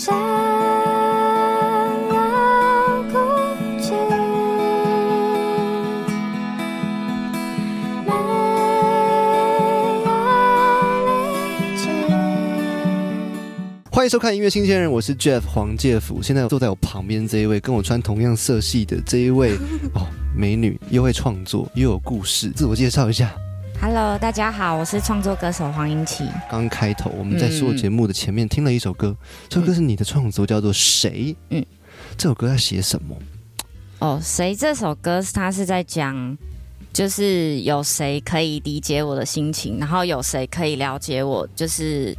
想要孤寂，没有理智。欢迎收看音乐新鲜人，我是 Jeff 黄介甫。现在坐在我旁边这一位，跟我穿同样色系的这一位哦，美女，又会创作，又有故事。自我介绍一下。Hello，大家好，我是创作歌手黄英琪。刚开头我们在所有节目的前面听了一首歌，这首歌是你的创作，叫做《谁》。嗯嗯，这首歌在写什么？哦，谁这首歌它是在讲，就是有谁可以理解我的心情，然后有谁可以了解我，就是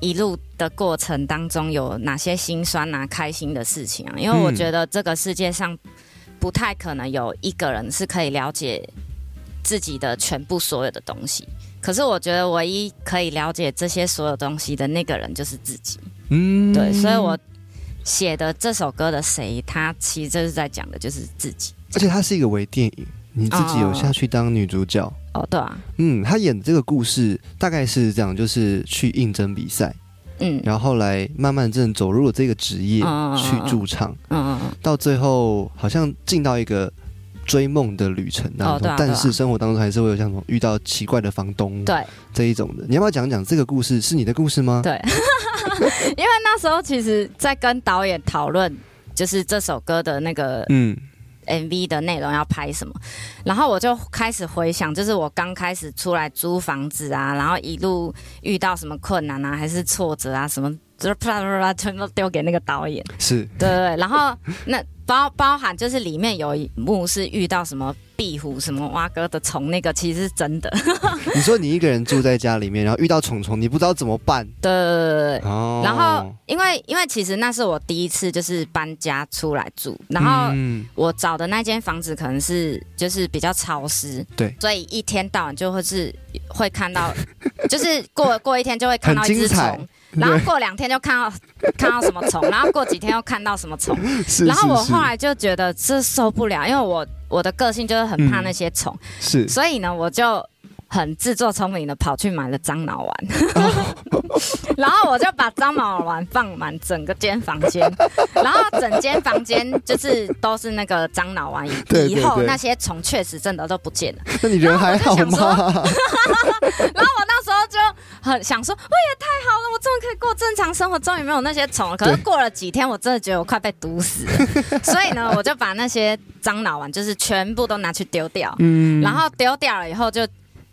一路的过程当中有哪些心酸啊、开心的事情啊。因为我嗯觉得这个世界上不太可能有一个人是可以了解自己的全部所有的东西。可是我觉得唯一可以了解这些所有东西的那个人就是自己。嗯，对，所以我写的这首歌的谁，他其实就是在讲的就是自己。而且它是一个微电影，你自己有下去当女主角。哦，对啊，嗯，他演的这个故事大概是这样，就是去应征比赛，嗯然后后来慢慢正走入了这个职业，去驻唱，嗯嗯到最后好像进到一个追梦的旅程当中，哦啊啊但是生活当中还是会有像什么遇到奇怪的房东嗯，对这一种的。你要不要讲讲这个故事？是你的故事吗？对，因为那时候其实，在跟导演讨论，就是这首歌的那个嗯 MV 的内容要拍什么，然后我就开始回想，就是我刚开始出来租房子啊，然后一路遇到什么困难啊，还是挫折啊，什么就是啪啪啪全都丢给那个导演。是对对，然后那包包含就是里面有一幕是遇到什么壁虎、什么蛙哥的虫，那个其实是真的。你说你一个人住在家里面，然后遇到虫虫，你不知道怎么办对对对对对。哦。然后，因为因为其实那是我第一次就是搬家出来住，然后我找的那间房子可能是就是比较潮湿，对所以一天到晚就会是会看到，就是过过一天就会看到一只虫，然后过两天就看到 看到什么虫，然后过几天又看到什么虫，是然后我是。是后来就觉得这受不了，因为我我的个性就是很怕那些虫，是。所以呢，我就很自作聪明的跑去买了樟脑丸，然后我就把樟脑丸放满整个间房间，然后整间房间就是都是那个樟脑丸，对对对以后那些虫确实真的都不见了。那你人还好吗？然后我那时候就 很想说，我也太好了，我终于可以过正常生活，终于没有那些虫了。可是过了几天，我真的觉得我快被毒死了，所以呢，我就把那些樟脑丸就是全部都拿去丢掉，嗯然后丢掉了以后就。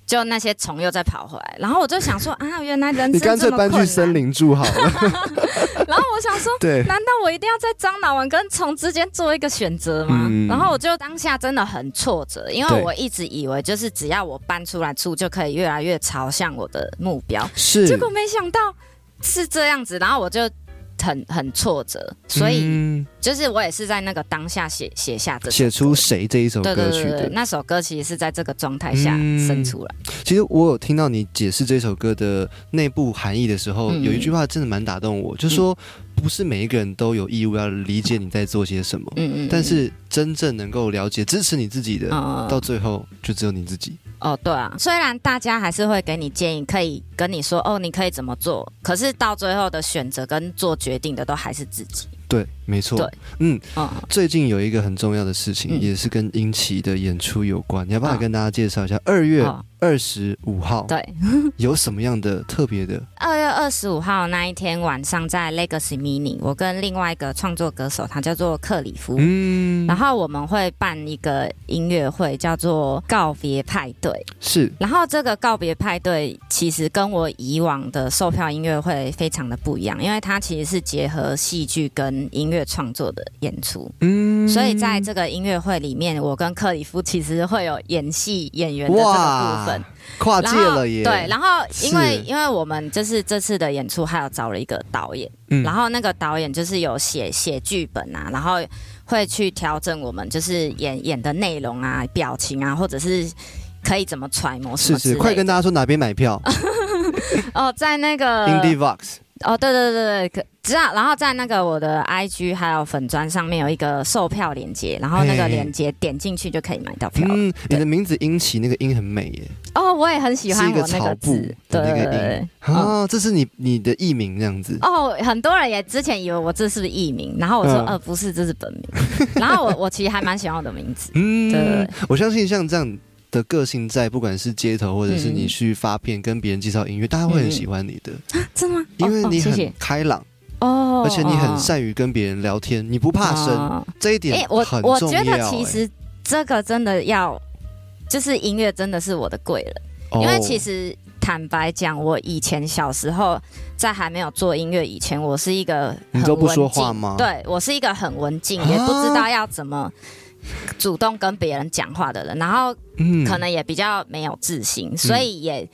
就那些虫又再跑回来，然后我就想说 啊，原来人你生干脆搬去。森林住好了。然后我想说，对，难道我一定要在樟脑丸跟虫之间做一个选择吗？嗯然后我就当下真的很挫折，因为我一直以为就是只要我搬出来住，就可以越来越朝向我的目标，是。结果没想到是这样子，然后我就很很挫折，所以嗯。就是我也是在那个当下写写下这写出谁这一首对对对对，歌曲的。那首歌其实是在这个状态下嗯。生出来。其实我有听到你解释这首歌的内部含义的时候，嗯有一句话真的蛮打动我，就说不是每一个人都有义务要理解你在做些什么，嗯嗯，但是真正能够了解、支持你自己的，嗯到最后就只有你自己。哦，对啊，虽然大家还是会给你建议，可以跟你说哦，你可以怎么做，可是到最后的选择跟做决定的都还是自己。对，没错。对嗯，嗯，最近有一个很重要的事情，嗯也是跟英奇的演出有关，你要不要跟大家介绍一下？二月哦二十五号，对，有什么样的特别的？二月二十五号那一天晚上，在 Legacy Mini，我跟另外一个创作歌手，他叫做克里夫。嗯，然后我们会办一个音乐会，叫做告别派对。是然后这个告别派对其实跟我以往的售票音乐会非常的不一样，因为它其实是结合戏剧跟音乐创作的演出。嗯所以在这个音乐会里面，我跟克里夫其实会有演戏演员的这个部分。跨界了耶！对，然后因为因为我们就是这次的演出还有找了一个导演，嗯然后那个导演就是有写写剧本啊，然后会去调整我们就是演演的内容啊、表情啊，或者是可以怎么揣摩什是是，么之类的。快跟大家说哪边买票 哦，在那个，Indie Vox，哦，对对对对，可知道，然后在那个我的 IG 还有粉砖上面有一个售票链接，然后那个嘿链接点进去就可以买到票。嗯，你的名字英奇那个音很美耶，哦，我也很喜欢我那个字，对啊，这是你你的艺名这样子。哦，很多人也之前以为我这是不是艺名，然后我说嗯呃不是，这是本名。然后我我其实还蛮喜欢我的名字。嗯，对对对我相信像这样的个性在，不管是街头或者是嗯你去发片跟别人介绍音乐，大家会很喜欢你的，真的吗？因为你很开朗，哦，而且你很哦善于跟别人聊天，你不怕生，哦。这一点哎、我很我觉。得其实这个真的要，就是音乐真的是我的贵人，哎，因为哦其实坦白讲，我以前小时候在还没有做音乐以前，我是一个很你都不说文静话吗？对我是一个很文静，啊？也不知道要怎么。主动跟别人讲话的人，然后嗯。可能也比较没有自信，所以也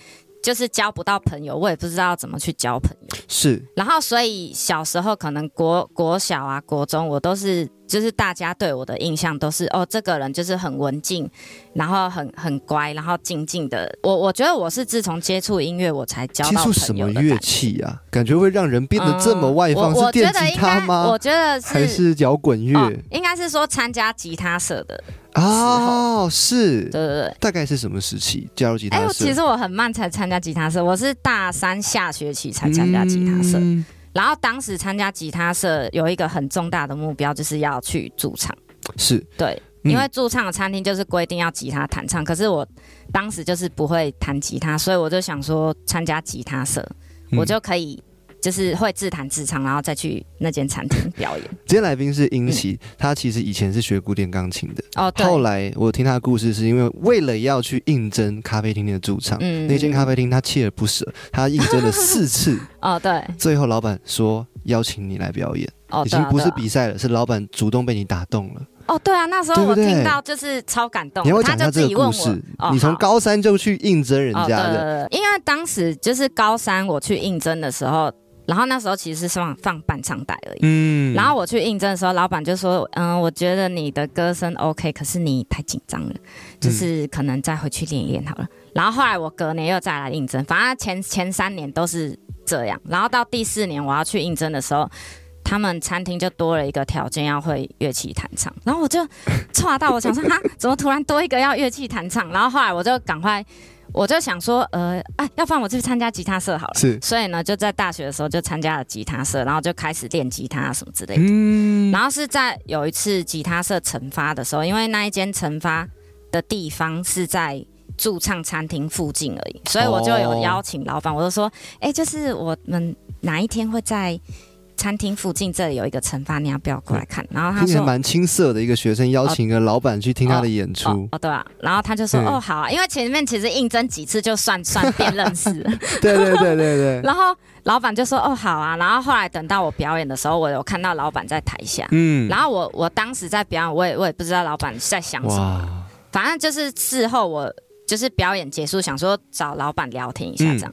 就是交不到朋友，我也不知道怎么去交朋友。是然后，所以小时候可能国国小啊、国中，我都是就是大家对我的印象都是哦，这个人就是很文静，然后很很乖，然后静静的。我我觉得我是自从接触音乐，我才交到接触什么乐。器啊？感觉会让人变得这么外放，嗯我是电吉我觉得应该，他吗我？觉得是还是摇滚乐？哦，应该是说参加吉他社的，哦，是对，对对。大概是什么时期加入吉哎、他社？我其实我很慢才参加吉他社，我是大三下学期才参加吉他社。嗯然后当时参加吉他社有一个很重大的目标，就是要去驻唱。是。对，嗯。因为驻唱的餐厅就是规定要吉他弹唱，可是我当时就是不会弹吉他，所以我就想说参加吉他社，嗯。我就可以就是会自弹自唱，然后再去那间餐厅表演。今天来宾是英奇，他其实以前是学古典钢琴的，哦，对，后来我听他的故事，是因为为了要去应征咖啡厅的驻唱，嗯。那间咖啡厅他锲而不舍，他应征了四次，哦，对，最后老板说邀请你来表演，已经不是比赛了，是老板主动被你打动了。哦，对啊，那时候我听到就是超感动，你要不要他讲一下这个故事，？哦你从高三就去应征人哦，家的，对对对，因为当时就是高三我去应征的时候，然后那时候其实是放放伴唱带而已。嗯然后我去应征的时候，老板就说：“嗯，我觉得你的歌声 OK，可是你太紧张了，嗯就是可能再回去练一练好了。然后后来我隔年又再来应征，反正前前三年都是这样。然后到第四年我要去应征的时候，他们餐厅就多了一个条件，要会乐器弹唱。然后我就 歘到，我想说哈，怎么突然多一个要乐器弹唱？然后后来我就赶快，我就想说，呃，哎，要不然我去参加吉他社好了。是所以呢，就在大学的时候就参加了吉他社，然后就开始练吉他什么之类的。嗯然后是在有一次吉他社惩罚的时候，因为那一间惩罚的地方是在驻唱餐厅附近而已，所以我就有邀请老板，我就说，哎、就是我们哪一天会在餐厅附近这里有一个惩罚，你要不要过来看？然后他说。听起来蛮青涩的一个学生，邀请一个老板去听他的演出。哦，哦对啊，然后他就说嗯。哦好啊，因为前面其实应征几次就算算变认识。了，对对对对对，然后老板就说哦好啊，然后后来等到我表演的时候，我有看到老板在台下，嗯。然后我我当时在表演，我也我也不知道老板在想什么，哇，反正就是事后我就是表演结束，想说找老板聊天一下这样。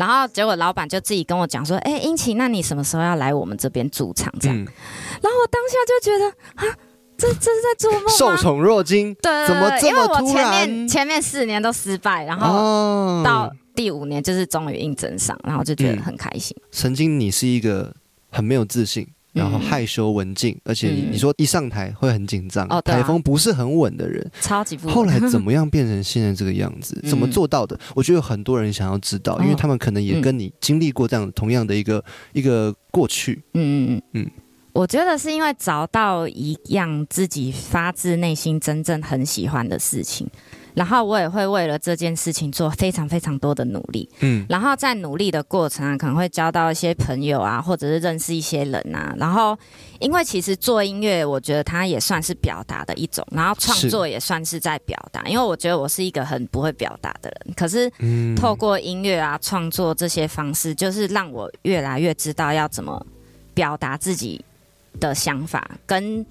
然后结果老板就自己跟我讲说：“哎、英奇，那你什么时候要来我们这边驻场？”这样，嗯，然后我当下就觉得啊，这这是在做梦吗？受宠若惊，对对对怎么这因为我前面？前面四年都失败，然后哦到第五年就是终于应征上，然后就觉得嗯很开心。曾经你是一个很没有自信，然后嗯。害羞文静，而且你说一上台会很紧张，哦台风不是很稳的人，超级不后来怎 么样变成现在这个样子？嗯怎么做到的？我觉得有很多人想要知道，因为哦他们可能也嗯。跟你经历过这样同样的一个一个过去。嗯嗯嗯嗯。嗯，我觉得是因为找到一样自己发自内心真正很喜欢的事情，然后我也会为了这件事情做非常非常多的努力，嗯然后在努力的过程啊，可能会交到一些朋友啊，或者是认识一些人啊。然后，因为其实做音乐，我觉得它也算是表达的一种，然后创作也算是在表达。因为我觉得我是一个很不会表达的人，可是嗯透过音乐啊创作这些方式，就是让我越来越知道要怎么表达自己的想法，跟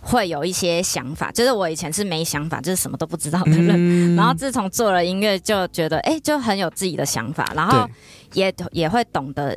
会有一些想法。就是我以前是没想法，就是什么都不知道的人。嗯然后自从做了音乐，就觉得哎、就很有自己的想法，然后也也会懂得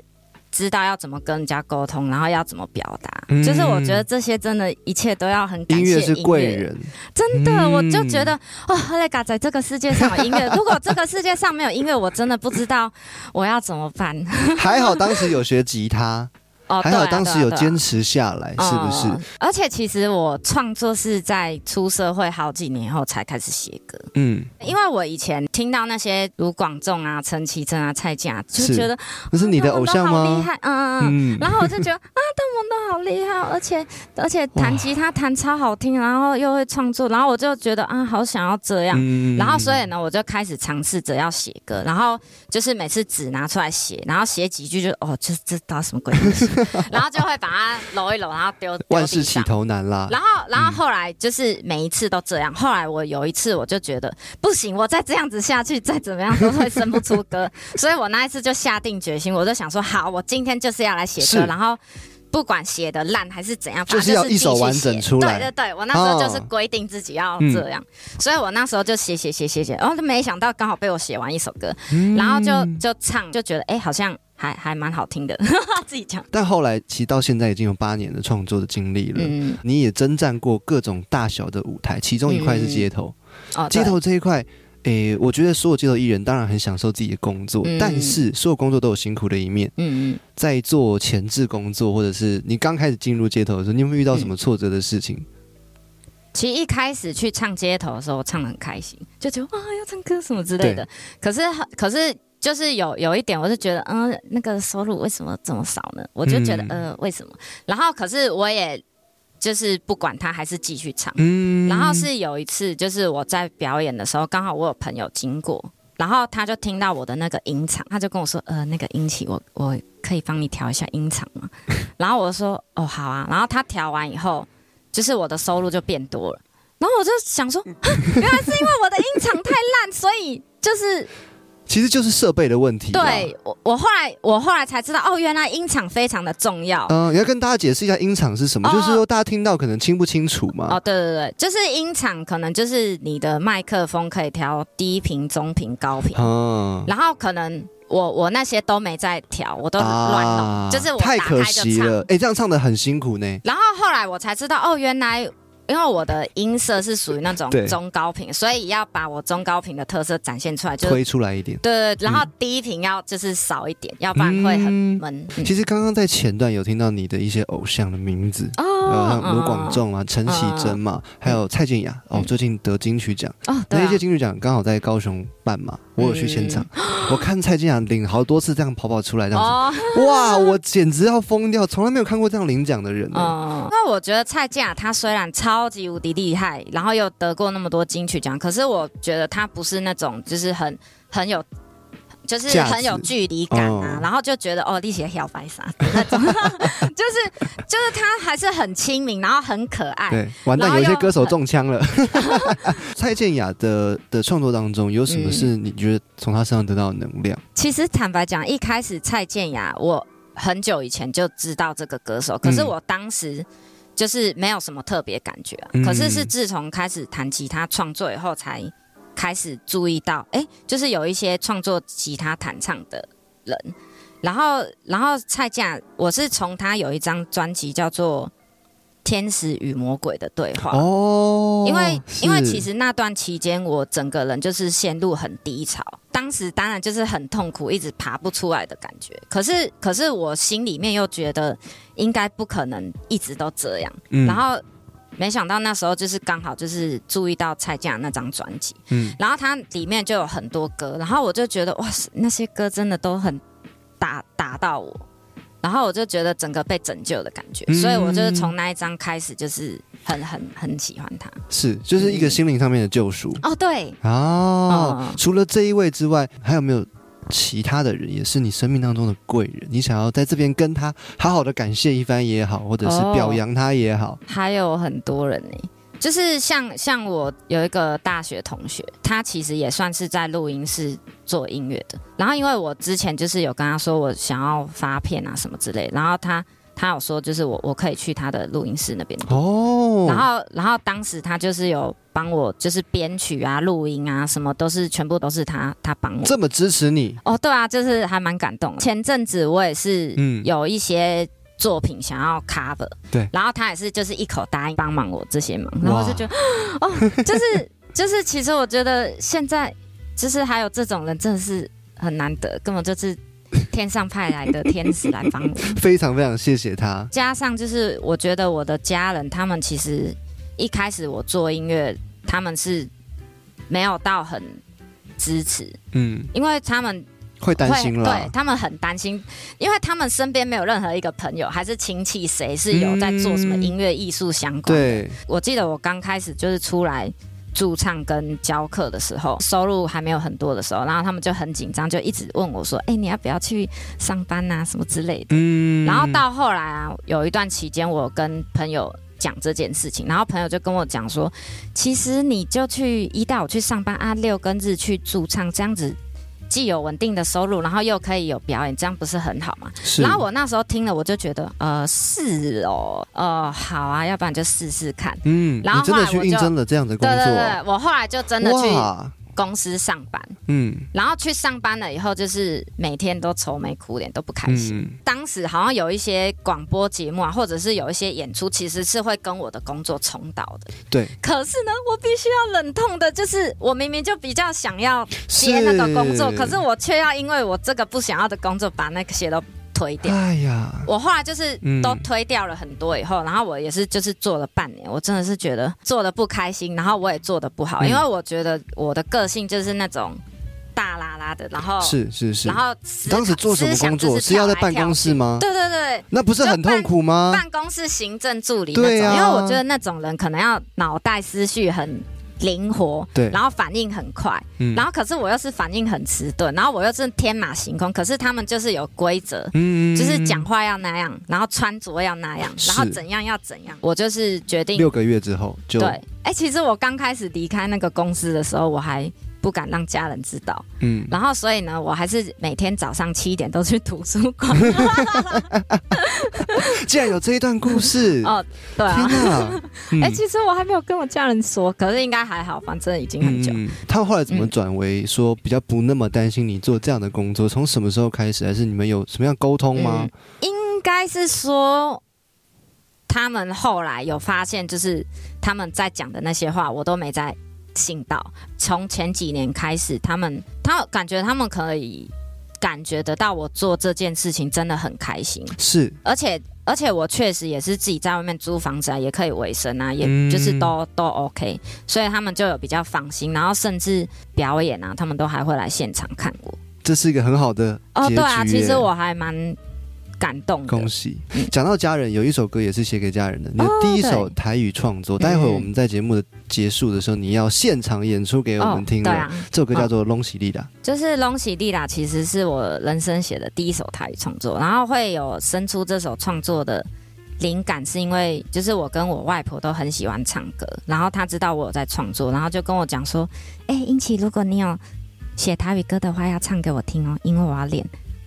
知道要怎么跟人家沟通，然后要怎么表达。嗯就是我觉得这些真的，一切都要很感谢音乐是贵人，真的，嗯我就觉得哦，赫雷嘎在这个世界上有音乐，如果这个世界上没有音乐，我真的不知道我要怎么办。还好当时有学吉他，哦，还好当时有坚持下来，是不是？嗯而且其实我创作是在出社会好几年后才开始写歌，嗯，因为我以前听到那些卢广仲啊、陈绮贞啊、蔡健雅，就觉得那是你的偶像吗？厉害，嗯嗯嗯。嗯，然后我就觉得啊，他们都好厉害，而且而且弹吉他弹超好听，然后又会创作，然后我就觉得啊，好想要这样。嗯然后所以呢，我就开始尝试着要写歌，然后就是每次纸拿出来写，然后写几句就哦，这这到什么鬼东西，然后就会把它揉一揉，然后丢丢万事起。头难啦。然后，然后后来就是每一次都这样。后来我有一次我就觉得不行，我再这样子下去，再怎么样都会生不出歌。所以我那一次就下定决心，我就想说，好，我今天就是要来写歌，然后。不管写的烂还是怎样，反就是要正就是一首完整出来对对对，我那时候就是哦规定自己要这样，所以我那时候就写写写写写，然后就没想到刚好被我写完一首歌，嗯然后就就唱，就觉得哎、好像还还蛮好听的，自己讲。但后来其实到现在已经有八年的创作的经历了。嗯，你也征战过各种大小的舞台，其中一块是街头。哦，街头这一块，诶，我觉得所有街头艺人当然很享受自己的工作，嗯但是所有工作都有辛苦的一面。嗯嗯，在做前置工作，或者是你刚开始进入街头的时候，你有没有遇到什么挫折的事情？其实一开始去唱街头的时候，我唱的很开心，就觉得哇要唱歌什么之类的。可是可是就是有有一点，我是觉得嗯、那个收入为什么这么少呢？我就觉得、嗯呃为什么？然后可是我也就是不管他，还是继续唱。嗯然后是有一次，就是我在表演的时候，刚好我有朋友经过，然后他就听到我的那个音场，他就跟我说：“呃，那个音起，我我可以帮你调一下音场吗？” 然后我说：“哦，好啊。”然后他调完以后，就是我的收入就变多了。然后我就想说，啊 原来是因为我的音场太烂，所以就是其实就是设备的问题。对。我我后来我后来才知道，哦，原来音场非常的重要。嗯、你要跟大家解释一下音场是什么，哦就是说大家听到可能清不清楚嘛。哦，对对对，就是音场可能就是你的麦克风可以调低频、中频、高频，嗯，然后可能我我那些都没在调，我都乱弄，啊就是我太可打开就唱。惜了，哎，这样唱的很辛苦呢。然后后来我才知道，哦，原来因为我的音色是属于那种中高频，所以要把我中高频的特色展现出来，就推出来一点。对对，然后低频要就是少一点，要不然会很闷。嗯。其实刚刚在前段有听到你的一些偶像的名字，呃，哦像卢广仲啊、陈绮贞嘛，还有蔡健雅哦，嗯。最近得金曲奖，哦，对啊。那一届金曲奖刚好在高雄办嘛，我有去现场，我看蔡健雅领好多次这样跑跑出来这样哦，子，哇，我简直要疯掉，从来没有看过这样领奖的人呢。嗯，因为我觉得蔡健雅她虽然超级无敌厉害，然后又得过那么多金曲奖，可是我觉得他不是那种就是很很有。就是很有距离感啊，哦然后就觉得哦，力气小白傻那种，就是就是他还是很亲民，然后很可爱。对，完蛋，有些歌手中枪了。蔡健雅的的创作当中，有什么是你觉得从他身上得到的能量？其实坦白讲，一开始蔡健雅，我很久以前就知道这个歌手，可是嗯我当时就是没有什么特别感觉、啊。嗯可是是自从开始弹吉他创作以后，才开始注意到，哎、就是有一些创作吉他弹唱的人。然后，然后蔡健雅，我是从他有一张专辑叫做《天使与魔鬼的对话》哦，因为因为其实那段期间，我整个人就是陷入很低潮，当时当然就是很痛苦，一直爬不出来的感觉。可是可是我心里面又觉得应该不可能一直都这样，嗯。然后没想到那时候就是刚好就是注意到蔡健雅那张专辑，嗯。然后它里面就有很多歌，然后我就觉得哇，那些歌真的都很打打到我。然后我就觉得整个被拯救的感觉，嗯所以我就是从那一张开始，就是很很很喜欢他。是就是一个心灵上面的救赎哦，对，哦。嗯除了这一位之外，还有没有其他的人也是你生命当中的贵人？你想要在这边跟他好好的感谢一番也好，或者是哦表扬他也好。还有很多人呢、就是像像我有一个大学同学，他其实也算是在录音室做音乐的。然后因为我之前就是有跟他说我想要发片啊什么之类，然后他他有说就是我我可以去他的录音室那边。哦，然后，然后当时他就是有帮我，就是编曲啊、录音啊，什么都是全部都是他他帮我。这么支持你，哦，对啊，就是还蛮感动的。前阵子我也是嗯有一些作品想要 cover，对然后他也是就是一口答应帮忙我这些忙，然后我就觉得哦，就是 就是，其实我觉得现在就是还有这种人真的是很难得，根本就是天上派来的天使来帮我。非常非常谢谢他。加上就是我觉得我的家人他们其实一开始我做音乐，他们是没有到很支持，嗯，因为他们会担心对。他们很担心，因为他们身边没有任何一个朋友还是亲戚谁是有在做什么音乐艺术相关的。对，我记得我刚开始就是出来驻唱跟教课的时候，收入还没有很多的时候，然后他们就很紧张，就一直问我说：“哎、你要不要去上班啊？什么之类的。”嗯然后到后来啊，有一段期间，我跟朋友讲这件事情，然后朋友就跟我讲说，其实你就去一到五去上班啊，六跟日去驻唱，这样子既有稳定的收入，然后又可以有表演，这样不是很好吗？是，然后我那时候听了，我就觉得，呃，是哦，呃，好啊，要不然就试试看。嗯，然后你真的去应征了这样的工对作，对对，我后来就真的去哇，公司上班，嗯。然后去上班了以后，就是每天都愁眉苦脸，都不开心。嗯，当时好像有一些广播节目啊，或者是有一些演出，其实是会跟我的工作冲到的。对，可是呢，我必须要忍痛的，就是我明明就比较想要接那个工作，可是我却要因为我这个不想要的工作，把那些都推掉。哎呀，我后来就是嗯都推掉了很多以后，然后我也是就是做了半年，我真的是觉得做的不开心，然后我也做的不好，嗯因为我觉得我的个性就是那种大拉拉的，然后是是是然，后当时做什么工作？就是要在办公室吗？对对对，那不是很痛苦吗？办公室行政助理那种，对啊因为我觉得那种人可能要脑袋思绪很灵活，对。然后反应很快，嗯。然后可是我又是反应很迟钝，然后我又是天马行空，可是他们就是有规则。嗯就是讲话要那样，然后穿着要那样，然后怎样要怎样。我就是决定六个月之后就对，哎、其实我刚开始离开那个公司的时候，我还不敢让家人知道，嗯，然后所以呢，我还是每天早上七点都去图书馆。既然有这一段故事，哦，对天啊，哎、其实我还没有跟我家人说，可是应该还好，反正已经很久。嗯，他们后来怎么转为说比较不那么担心你做这样的工作？从什么时候开始？还是你们有什么样沟通吗？应该是说，他们后来有发现，就是他们在讲的那些话，我都没在信到。从前几年开始，他们他感觉他们可以感觉得到我做这件事情真的很开心，是，而且而且我确实也是自己在外面租房子啊，也可以维生啊，也嗯就是都、都 OK，所以他们就有比较放心，然后甚至表演啊，他们都还会来现场看我。这是一个很好的哦，对啊，其实我还蛮感动。恭喜嗯！讲到家人，有一首歌也是写给家人的，你的哦第一首台语创作，嗯待会我们在节目的结束的时候，你要现场演出给我们听了。对啊，这首歌叫做《隆喜利达》，就是《隆喜利达》，其实是我人生写的第一首台语创作，然后会有生出这首创作的灵感，是因为就是我跟我外婆都很喜欢唱歌，然后她知道我有在创作，然后就跟我讲说：“哎、英奇，如果你有写台语歌的话，要唱给我听哦，因为我要练。”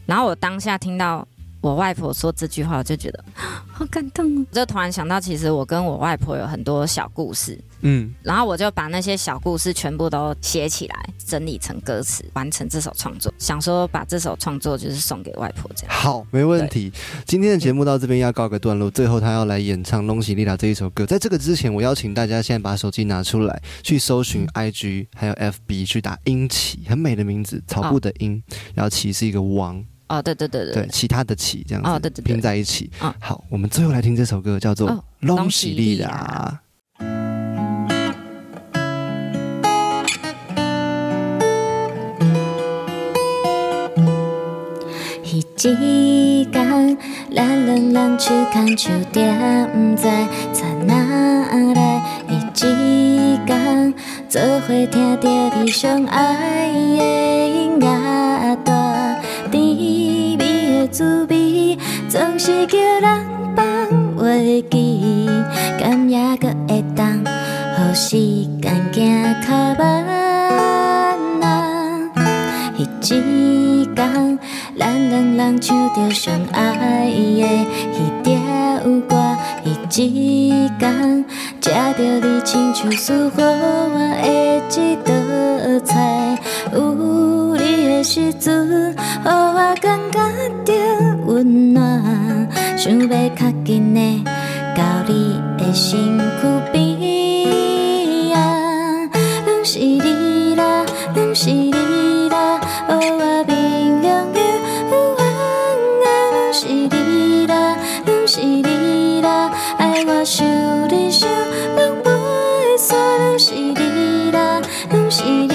然后我当下听到我外婆说这句话，我就觉得 好感动就突然想到，其实我跟我外婆有很多小故事，嗯，然后我就把那些小故事全部都写起来，整理成歌词，完成这首创作。想说把这首创作就是送给外婆这样。好，没问题。今天的节目到这边要告个段落，最后他要来演唱《龙喜丽达》这一首歌。在这个之前，我邀请大家现在把手机拿出来，去搜寻 IG 还有 FB，去打英奇，很美的名字，草布的英，然后奇是一个王，哦，对对对对对，其他的起这样子，哦对对对拼在一起。嗯好，我们最后来听这首歌，叫做《哦隆喜利隆达》。迄一天，咱两人手牵手踮，毋知从哪来。迄一天，做伙听着你上爱的滋味，总是叫人放袂记。甘也搁会当，互时间行较慢啊。迄一天，咱两人唱着上爱的迄条歌，迄一天，食着你亲手赐予我的一道菜，有时阵，予我感觉到温暖，想要较近的到你的身躯边啊，拢是你啦，拢是你啦，予我明亮的晚安，拢是你啦，拢是你啦，爱我想你想拢袂散，拢是你啦，拢是你。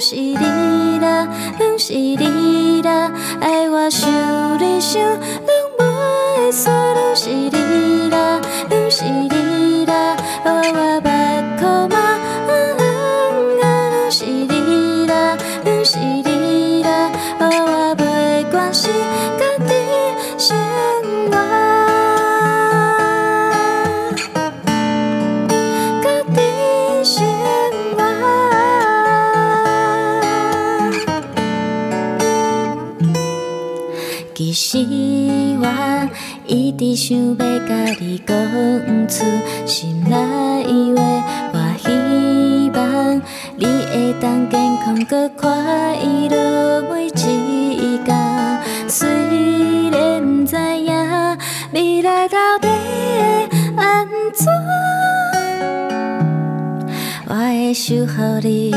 是你啦，拢是你啦，爱我想你想，拢袂煞，拢是你。想要甲你讲出心内话，我希望你会当健康搁快乐。每一天。虽然不知影未来到底会安怎。我会守护你，